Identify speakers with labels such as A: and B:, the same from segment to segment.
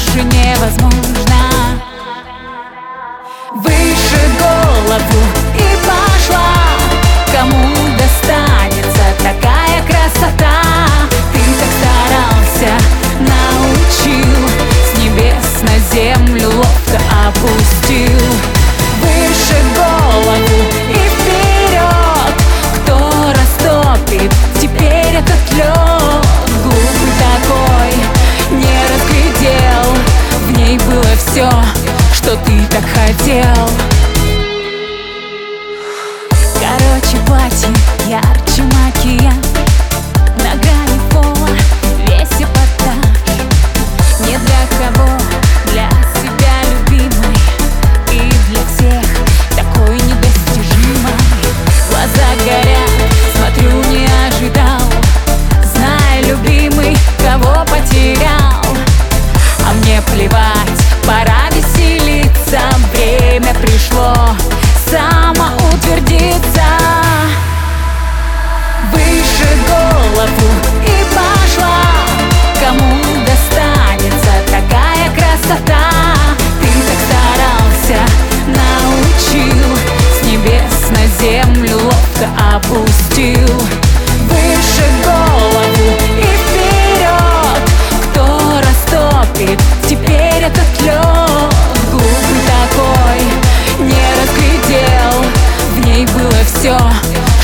A: больше невозможно. Выше голову. ты так хотел.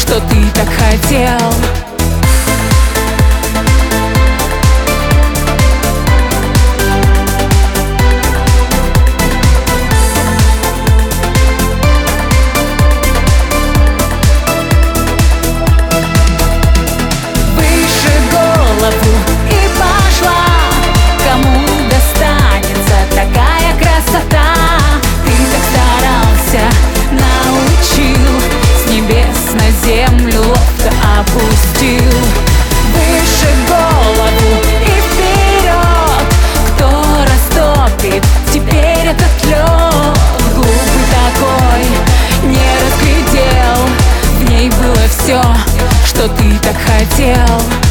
A: что ты так хотел. Что ты так хотел